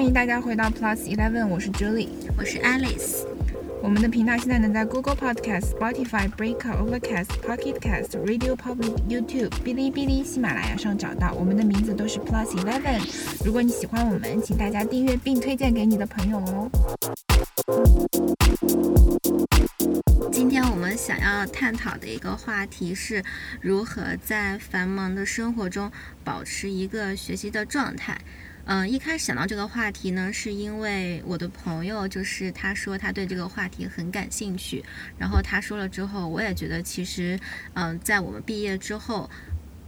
欢迎大家回到 Plus Eleven，我是 Julie，我是 Alice。我们的频道现在能在 Google Podcast、Spotify、Breaker、Overcast、Pocket Cast、Radio Public、YouTube、哔哩哔哩、喜马拉雅上找到。我们的名字都是 Plus Eleven。如果你喜欢我们，请大家订阅并推荐给你的朋友哦。今天我们想要探讨的一个话题是如何在繁忙的生活中保持一个学习的状态。嗯，一开始想到这个话题呢，是因为我的朋友就是他说他对这个话题很感兴趣，然后他说了之后，我也觉得其实，嗯，在我们毕业之后，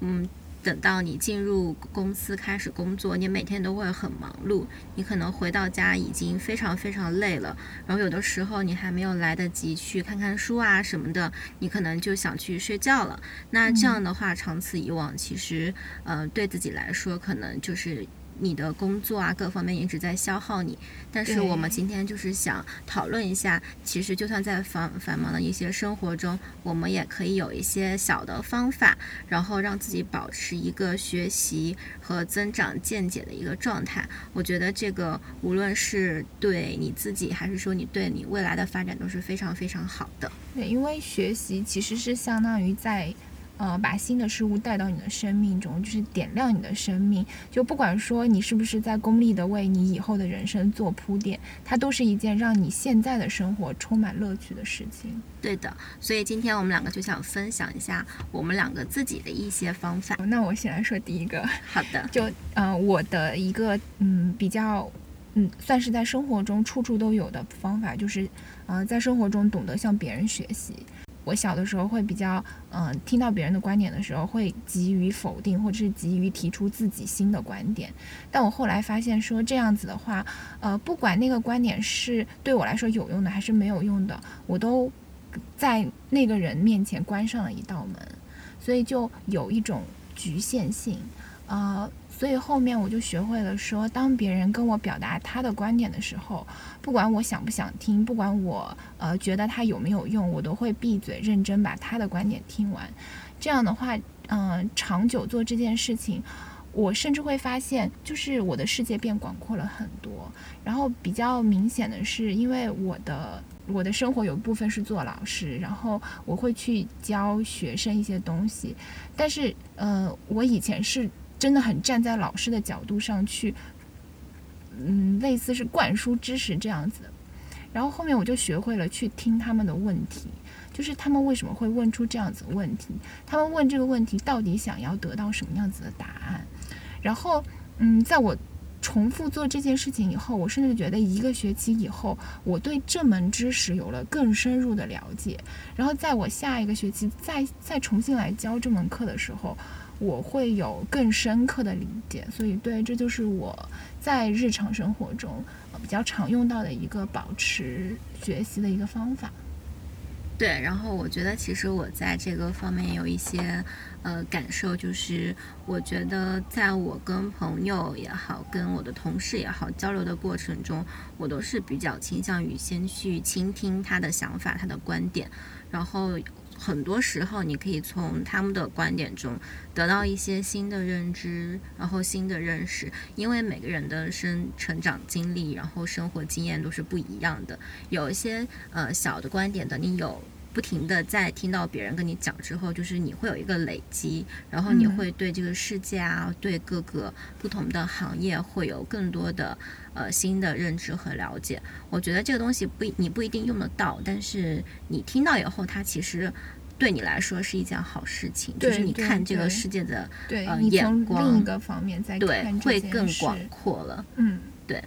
嗯，等到你进入公司开始工作，你每天都会很忙碌，你可能回到家已经非常非常累了，然后有的时候你还没有来得及去看看书啊什么的，你可能就想去睡觉了。那这样的话，长此以往，其实，呃，对自己来说，可能就是。你的工作啊，各方面一直在消耗你。但是我们今天就是想讨论一下，其实就算在繁繁忙的一些生活中，我们也可以有一些小的方法，然后让自己保持一个学习和增长见解的一个状态。我觉得这个无论是对你自己，还是说你对你未来的发展都是非常非常好的。对，因为学习其实是相当于在。呃，把新的事物带到你的生命中，就是点亮你的生命。就不管说你是不是在功利的为你以后的人生做铺垫，它都是一件让你现在的生活充满乐趣的事情。对的，所以今天我们两个就想分享一下我们两个自己的一些方法。那我先来说第一个。好的。就呃，我的一个嗯比较嗯算是在生活中处处都有的方法，就是呃在生活中懂得向别人学习。我小的时候会比较，嗯，听到别人的观点的时候会急于否定，或者是急于提出自己新的观点。但我后来发现，说这样子的话，呃，不管那个观点是对我来说有用的还是没有用的，我都在那个人面前关上了一道门，所以就有一种局限性，呃。所以后面我就学会了说，当别人跟我表达他的观点的时候，不管我想不想听，不管我呃觉得他有没有用，我都会闭嘴，认真把他的观点听完。这样的话，嗯，长久做这件事情，我甚至会发现，就是我的世界变广阔了很多。然后比较明显的是，因为我的我的生活有一部分是做老师，然后我会去教学生一些东西，但是呃，我以前是。真的很站在老师的角度上去，嗯，类似是灌输知识这样子。然后后面我就学会了去听他们的问题，就是他们为什么会问出这样子的问题，他们问这个问题到底想要得到什么样子的答案。然后，嗯，在我重复做这件事情以后，我甚至觉得一个学期以后，我对这门知识有了更深入的了解。然后，在我下一个学期再再重新来教这门课的时候。我会有更深刻的理解，所以对，这就是我在日常生活中比较常用到的一个保持学习的一个方法。对，然后我觉得其实我在这个方面有一些呃感受，就是我觉得在我跟朋友也好，跟我的同事也好交流的过程中，我都是比较倾向于先去倾听他的想法、他的观点，然后。很多时候，你可以从他们的观点中得到一些新的认知，然后新的认识。因为每个人的生成长经历，然后生活经验都是不一样的。有一些呃小的观点，等你有。不停的在听到别人跟你讲之后，就是你会有一个累积，然后你会对这个世界啊，对各个不同的行业会有更多的呃新的认知和了解。我觉得这个东西不你不一定用得到，但是你听到以后，它其实对你来说是一件好事情，就是你看这个世界的呃眼光另一个方面在对会更广阔了。嗯，对。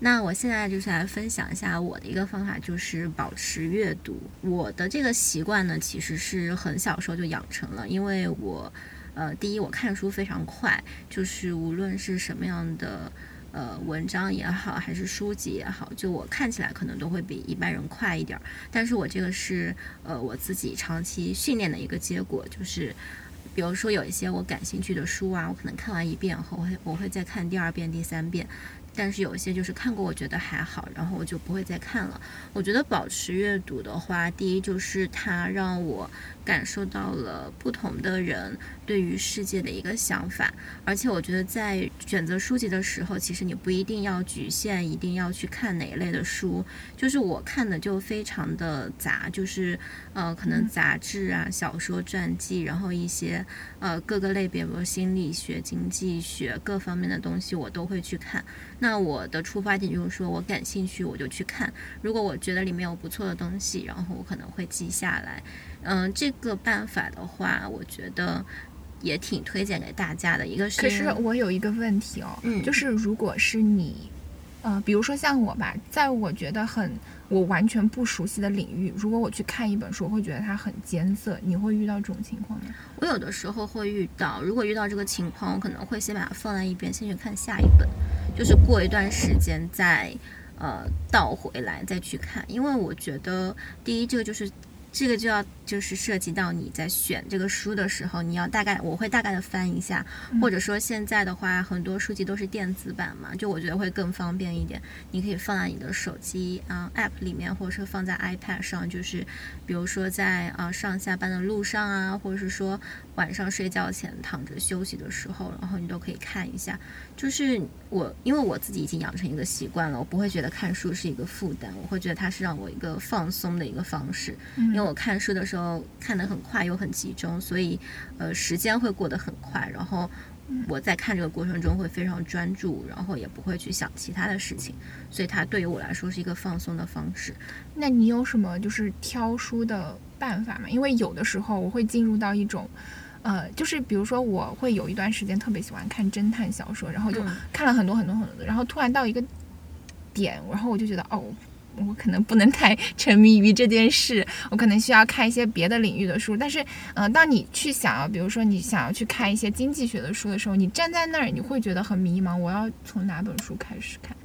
那我现在就是来分享一下我的一个方法，就是保持阅读。我的这个习惯呢，其实是很小时候就养成了，因为我，呃，第一我看书非常快，就是无论是什么样的呃文章也好，还是书籍也好，就我看起来可能都会比一般人快一点儿。但是我这个是呃我自己长期训练的一个结果，就是比如说有一些我感兴趣的书啊，我可能看完一遍后，我会我会再看第二遍、第三遍。但是有一些就是看过，我觉得还好，然后我就不会再看了。我觉得保持阅读的话，第一就是它让我感受到了不同的人对于世界的一个想法。而且我觉得在选择书籍的时候，其实你不一定要局限，一定要去看哪一类的书。就是我看的就非常的杂，就是呃，可能杂志啊、小说、传记，然后一些呃各个类别，比如心理学、经济学各方面的东西，我都会去看。那我的出发点就是说我感兴趣，我就去看。如果我觉得里面有不错的东西，然后我可能会记下来。嗯，这个办法的话，我觉得也挺推荐给大家的。一个是，可是我有一个问题哦，嗯就是如果是你，呃，比如说像我吧，在我觉得很我完全不熟悉的领域，如果我去看一本书，我会觉得它很艰涩。你会遇到这种情况吗？我有的时候会遇到，如果遇到这个情况，我可能会先把它放在一边，先去看下一本，就是过一段时间再呃倒回来再去看，因为我觉得第一，这个就是这个就要就是涉及到你在选这个书的时候，你要大概我会大概的翻一下，或者说现在的话，很多书籍都是电子版嘛，就我觉得会更方便一点，你可以放在你的手机啊、App 里面，或者说放在 iPad 上，就是比如说在啊、上下班的路上啊，或者是说晚上睡觉前躺着休息的时候，然后你都可以看一下。就是我，因为我自己已经养成一个习惯了，我不会觉得看书是一个负担，我会觉得它是让我一个放松的一个方式。因为我看书的时候看得很快又很集中，所以呃时间会过得很快，然后我在看这个过程中会非常专注，然后也不会去想其他的事情，所以它对于我来说是一个放松的方式。那你有什么就是挑书的办法吗？因为有的时候我会进入到一种，呃，就是比如说我会有一段时间特别喜欢看侦探小说，然后就嗯看了很多很多很多，然后突然到一个点，然后我就觉得哦。我可能不能太沉迷于这件事，我可能需要看一些别的领域的书。但是，呃，当你去想要，比如说你想要去看一些经济学的书的时候，你站在那儿，你会觉得很迷茫。我要从哪本书开始看？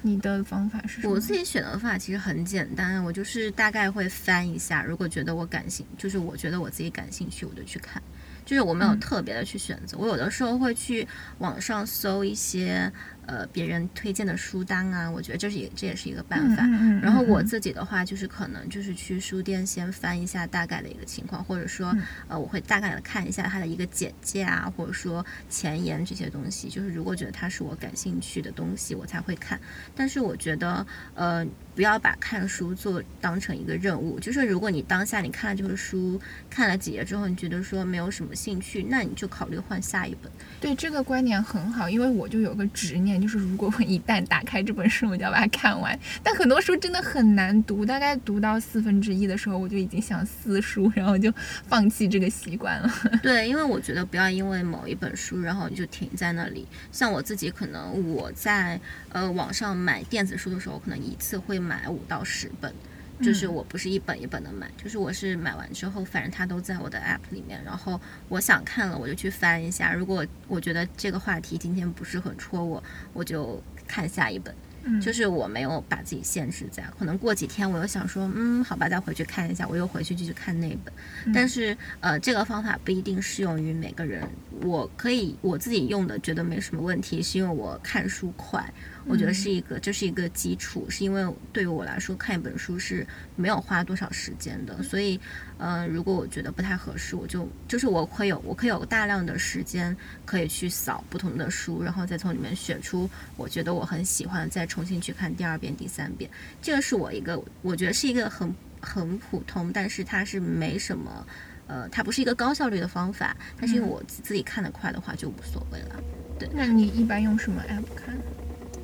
你的方法是什么？我自己选的方法其实很简单，我就是大概会翻一下，如果觉得我感兴，就是我觉得我自己感兴趣，我就去看。就是我没有嗯特别的去选择，我有的时候会去网上搜一些呃别人推荐的书单啊，我觉得这是也这也是一个办法。嗯嗯嗯然后我嗯自己的话，就是可能就是去书店先翻一下大概的一个情况，或者说嗯呃我会大概的看一下它的一个简介啊，或者说前言这些东西。就是如果觉得它是我感兴趣的东西，我才会看。但是我觉得呃不要把看书做当成一个任务，就是如果你当下你看了这个书看了几页之后，你觉得说没有什么兴趣，那你就考虑换下一本。对这个观点很好，因为我就有个执念，就是如果我一旦打开这本书，我就要把它看完。但很多书真的很难读，大概读到四分之一的时候，我就已经想撕书，然后就放弃这个习惯了。对，因为我觉得不要因为某一本书，然后你就停在那里。像我自己，可能我在呃网上买电子书的时候，可能一次会买五到十本。就是嗯我不是一本一本的买，就是我是买完之后，反正它都在我的 app 里面，然后我想看了我就去翻一下。如果我觉得这个话题今天不是很戳我，我就看下一本。嗯就是我没有把自己限制在，可能过几天我又想说，嗯，好吧，再回去看一下，我又回去继续看那本。嗯但是呃，这个方法不一定适用于每个人。我可以我自己用的觉得没什么问题，是因为我看书快，我觉得是一个这是一个基础，是因为对于我来说看一本书是没有花多少时间的，所以呃，如果我觉得不太合适，我就就是我会有我可以有大量的时间可以去扫不同的书，然后再从里面选出我觉得我很喜欢，再重新去看第二遍、第三遍。这个是我一个我觉得是一个很很普通，但是它是没什么。呃，它不是一个高效率的方法，但是因为嗯我自自己看得快的话就无所谓了。对那你一般用什么 app 看？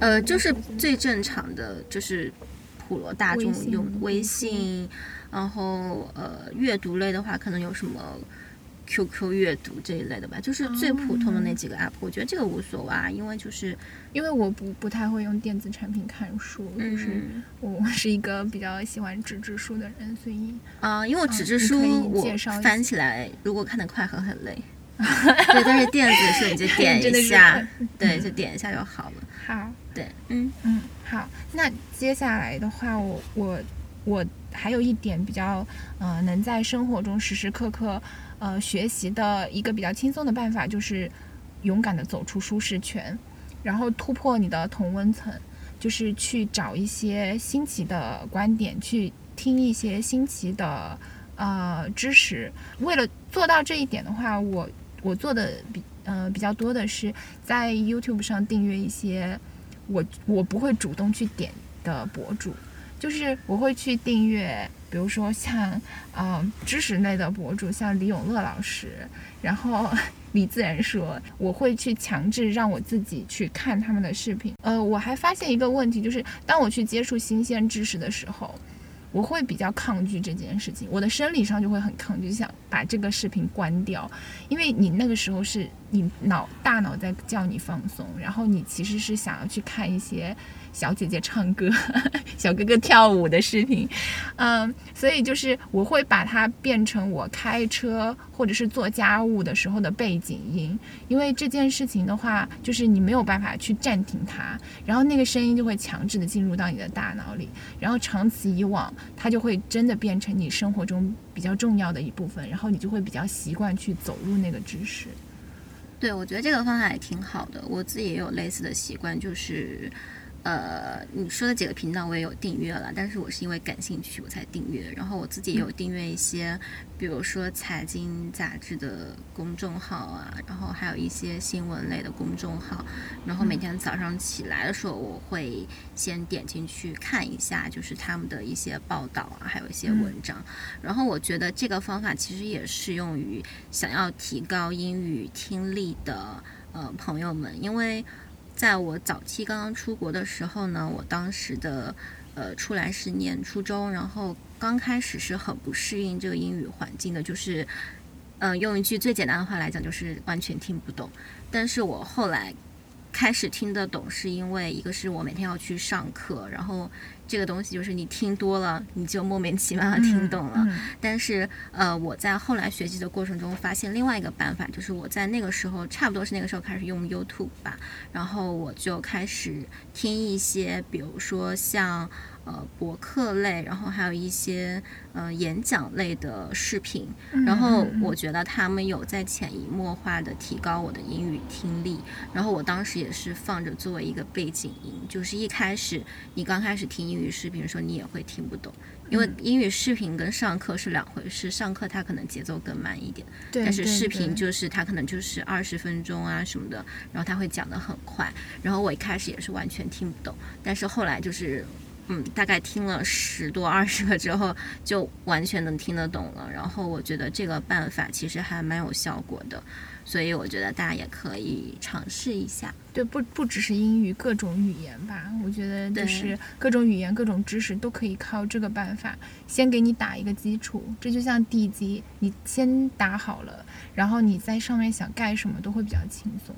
呃，就是最正常的，就是普罗大众用微信，然后呃，阅读类的话，可能有什么 QQ 阅读这一类的吧，就是最普通的那几个 app，、我觉得这个无所谓啊，因为就是因为我不不太会用电子产品看书，就是。嗯我我是一个比较喜欢纸质书的人，所以啊、因为纸质书我翻起来，如果看得快很很累。对，但是电子书你就 点一下，对，就点一下就好了。好。对，嗯嗯，好，那接下来的话，我我我还有一点比较，呃，能在生活中时时刻刻，呃，学习的一个比较轻松的办法，就是勇敢的走出舒适圈，然后突破你的同温层，就是去找一些新奇的观点，去听一些新奇的呃知识。为了做到这一点的话，我我做的比呃比较多的是在 YouTube 上订阅一些我我不会主动去点的博主，就是我会去订阅，比如说像呃知识类的博主，像李永乐老师，然后李自然说，我会去强制让我自己去看他们的视频。呃，我还发现一个问题，就是当我去接触新鲜知识的时候。我会比较抗拒这件事情，我的生理上就会很抗拒，想把这个视频关掉，因为你那个时候是你脑大脑在叫你放松，然后你其实是想要去看一些。小姐姐唱歌，小哥哥跳舞的视频，嗯，所以就是我会把它变成我开车或者是做家务的时候的背景音，因为这件事情的话，就是你没有办法去暂停它，然后那个声音就会强制的进入到你的大脑里，然后长此以往，它就会真的变成你生活中比较重要的一部分，然后你就会比较习惯去走入那个知识。对，我觉得这个方法也挺好的，我自己也有类似的习惯，就是。呃，你说的几个频道我也有订阅了，但是我是因为感兴趣我才订阅。然后我自己也有订阅一些，比如说财经杂志的公众号啊，然后还有一些新闻类的公众号。然后每天早上起来的时候，我会先点进去看一下，就是他们的一些报道啊，还有一些文章。然后我觉得这个方法其实也适用于想要提高英语听力的呃朋友们，因为。在我早期刚刚出国的时候呢，我当时的呃出来是念初中，然后刚开始是很不适应这个英语环境的，就是嗯用一句最简单的话来讲，就是完全听不懂。但是我后来。开始听得懂，是因为一个是我每天要去上课，然后这个东西就是你听多了，你就莫名其妙的听懂了。但是呃，我在后来学习的过程中发现另外一个办法，就是我在那个时候差不多是那个时候开始用 YouTube 吧，然后我就开始听一些，比如说像。呃，博客类，然后还有一些呃演讲类的视频，然后我觉得他们有在潜移默化的提高我的英语听力。然后我当时也是放着作为一个背景音，就是一开始你刚开始听英语视频的时候，你也会听不懂，因为英语视频跟上课是两回事，上课它可能节奏更慢一点，但是视频就是它可能就是二十分钟啊什么的，然后他会讲得很快，然后我一开始也是完全听不懂，但是后来就是。嗯，大概听了十多二十个之后，就完全能听得懂了。然后我觉得这个办法其实还蛮有效果的，所以我觉得大家也可以尝试一下。对，不不只是英语，各种语言吧。我觉得就是各种语言、各种知识都可以靠这个办法先给你打一个基础。这就像地基，你先打好了，然后你在上面想盖什么都会比较轻松。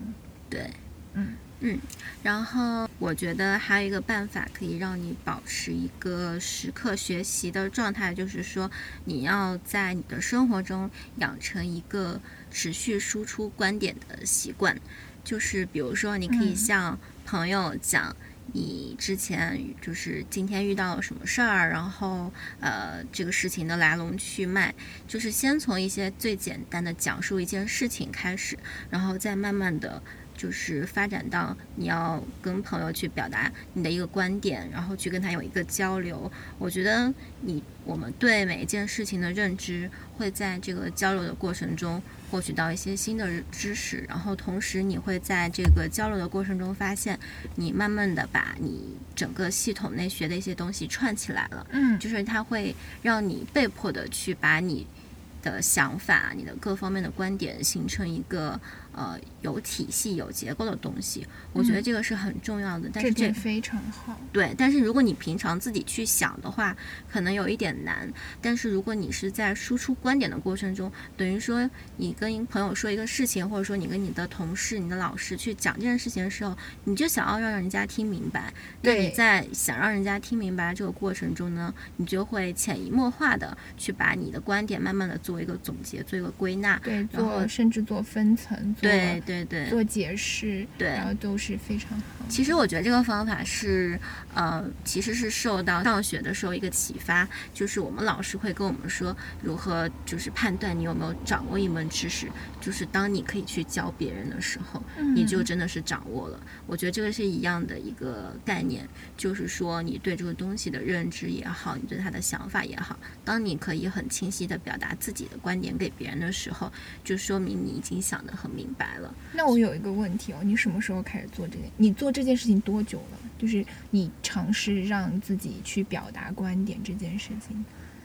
对，嗯。嗯，然后我觉得还有一个办法可以让你保持一个时刻学习的状态，就是说你要在你的生活中养成一个持续输出观点的习惯。就是比如说，你可以向朋友讲你之前就是今天遇到了什么事儿，然后呃这个事情的来龙去脉，就是先从一些最简单的讲述一件事情开始，然后再慢慢的。就是发展到你要跟朋友去表达你的一个观点，然后去跟他有一个交流。我觉得你我们对每一件事情的认知会在这个交流的过程中获取到一些新的知识，然后同时你会在这个交流的过程中发现，你慢慢的把你整个系统内学的一些东西串起来了。嗯，就是它会让你被迫的去把你的想法、你的各方面的观点形成一个。呃，有体系、有结构的东西，我觉得这个是很重要的。但是这非常好。对，但是如果你平常自己去想的话，可能有一点难。但是如果你是在输出观点的过程中，等于说你跟朋友说一个事情，或者说你跟你的同事、你的老师去讲这件事情的时候，你就想要让人家听明白。那你在想让人家听明白这个过程中呢，你就会潜移默化的去把你的观点慢慢的做一个总结，做一个归纳。对，做甚至做分层。对对对，做解释，对，然后都是非常好。其实我觉得这个方法是，呃，其实是受到上学的时候一个启发，就是我们老师会跟我们说如何就是判断你有没有掌握一门知识，就是当你可以去教别人的时候，你就真的是掌握了。我觉得这个是一样的一个概念，就是说你对这个东西的认知也好，你对他的想法也好，当你可以很清晰的表达自己的观点给别人的时候，就说明你已经想得很明白了。那我有一个问题哦，你什么时候开始做这件？你做这件事情多久了？就是你尝试让自己去表达观点这件事情。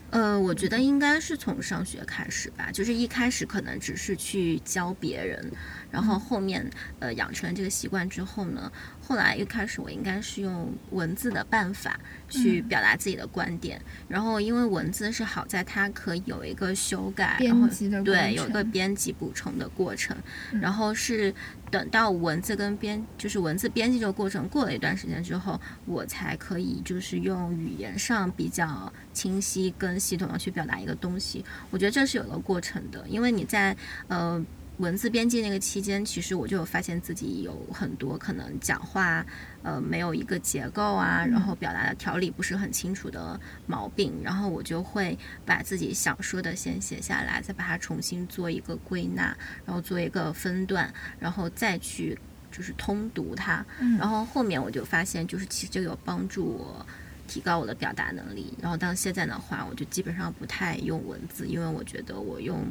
呃，我觉得应该是从上学开始吧，就是一开始可能只是去教别人，然后后面呃养成了这个习惯之后呢，后来一开始我应该是用文字的办法去表达自己的观点，然后因为文字是好在它可以有一个修改，编辑的对，有一个编辑补充的过程，然后是。等到文字跟编，就是文字编辑这个过程过了一段时间之后，我才可以就是用语言上比较清晰跟系统的去表达一个东西。我觉得这是有个过程的，因为你在呃。文字编辑那个期间，其实我就有发现自己有很多可能讲话，呃，没有一个结构啊，然后表达的条理不是很清楚的毛病，然后我就会把自己想说的先写下来，再把它重新做一个归纳，然后做一个分段，然后再去就是通读它，然后后面我就发现，就是其实就有帮助我提高我的表达能力，然后到现在的话，我就基本上不太用文字，因为我觉得我用。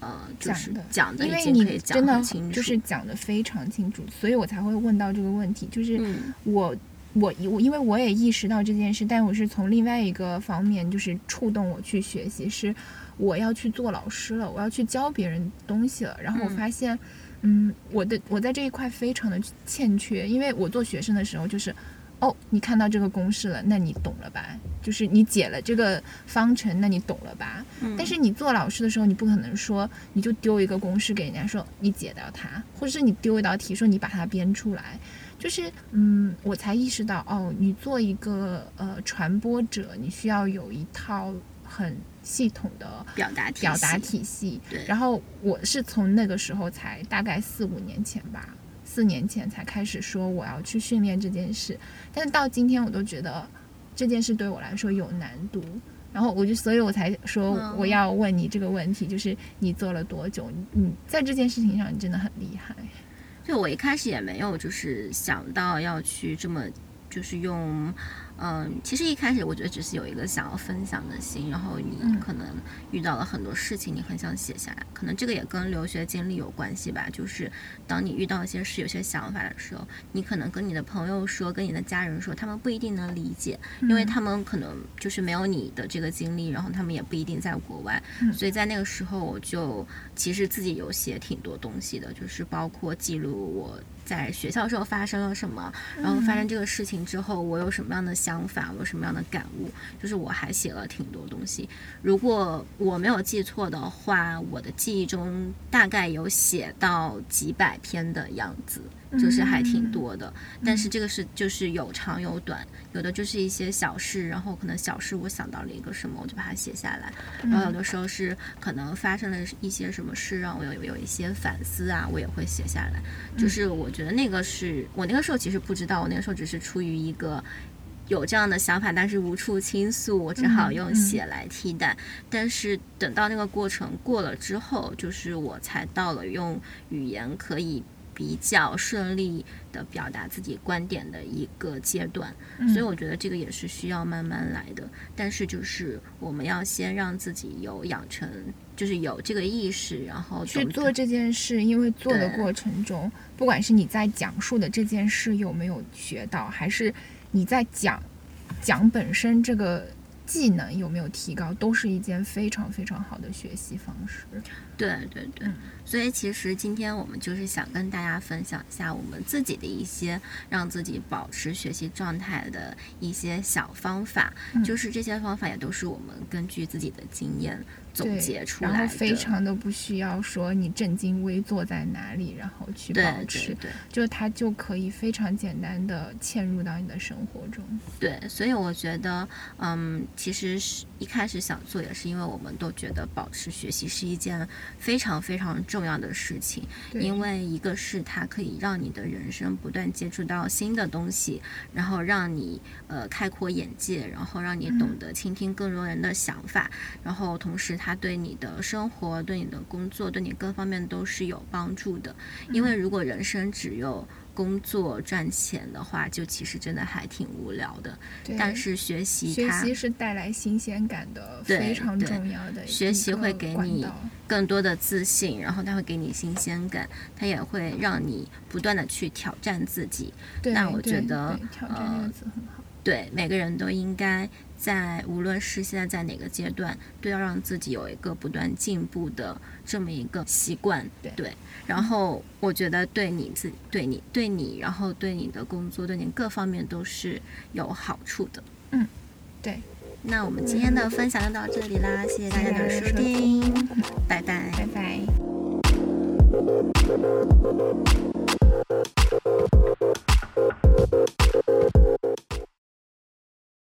呃，就是讲的，因为你真的就是讲的非常清楚，所以我才会问到这个问题。就是我我我，因为我也意识到这件事，但我是从另外一个方面，就是触动我去学习，是我要去做老师了，我要去教别人东西了。然后我发现，嗯，我的我在这一块非常的欠缺，因为我做学生的时候就是。哦，你看到这个公式了，那你懂了吧？就是你解了这个方程，那你懂了吧？嗯。但是你做老师的时候，你不可能说你就丢一个公式给人家说你解到它，或者是你丢一道题说你把它编出来。就是嗯，我才意识到哦，你做一个呃传播者，你需要有一套很系统的表达表达体系。对。然后我是从那个时候才大概四五年前吧。四年前才开始说我要去训练这件事，但是到今天我都觉得这件事对我来说有难度。然后我就，所以我才说我要问你这个问题，就是你做了多久？你在这件事情上你真的很厉害。就我一开始也没有就是想到要去这么就是用。嗯，其实一开始我觉得只是有一个想要分享的心，然后你可能遇到了很多事情，你很想写下来，可能这个也跟留学经历有关系吧。就是当你遇到一些事、有些想法的时候，你可能跟你的朋友说，跟你的家人说，他们不一定能理解，因为他们可能就是没有你的这个经历，然后他们也不一定在国外。所以在那个时候，我就其实自己有写挺多东西的，就是包括记录我在学校时候发生了什么，然后发生这个事情之后，我有什么样的。想法我有什么样的感悟？就是我还写了挺多东西。如果我没有记错的话，我的记忆中大概有写到几百篇的样子，就是还挺多的。但是这个是就是有长有短，有的就是一些小事，然后可能小事我想到了一个什么，我就把它写下来。然后有的时候是可能发生了一些什么事，让我有有一些反思啊，我也会写下来。就是我觉得那个是我那个时候其实不知道，我那个时候只是出于一个。有这样的想法，但是无处倾诉，我只好用写来替代。但是等到那个过程过了之后，就是我才到了用语言可以比较顺利的表达自己观点的一个阶段。所以我觉得这个也是需要慢慢来的。但是就是我们要先让自己有养成，就是有这个意识，然后去做这件事。因为做的过程中，不管是你在讲述的这件事有没有学到，还是。你在讲讲本身这个技能有没有提高，都是一件非常非常好的学习方式。对对对，所以其实今天我们就是想跟大家分享一下我们自己的一些让自己保持学习状态的一些小方法，就是这些方法也都是我们根据自己的经验。总结出来，然后非常的不需要说你正襟危坐在哪里，然后去保持，对，就它就可以非常简单的嵌入到你的生活中。对，所以我觉得，嗯，其实是一开始想做，也是因为我们都觉得保持学习是一件非常非常重要的事情。因为一个是它可以让你的人生不断接触到新的东西，然后让你呃开阔眼界，然后让你懂得倾听更多人的想法，然后同时它对你的生活、对你的工作、对你各方面都是有帮助的。因为如果人生只有工作赚钱的话，就其实真的还挺无聊的。但是学习学它习是带来新鲜感的，非常重要的学习会给你更多的自信，然后它会给你新鲜感，它也会让你不断的去挑战自己。那我觉得挑战这呃个词很好。对，每个人都应该在无论是现在在哪个阶段，都要让自己有一个不断进步的这么一个习惯。对然后我觉得对你自对你对你，然后对你的工作，对你各方面都是有好处的。嗯对，那我们今天的分享就到这里啦，谢谢大家的收谢谢大家的收听，拜拜。拜拜。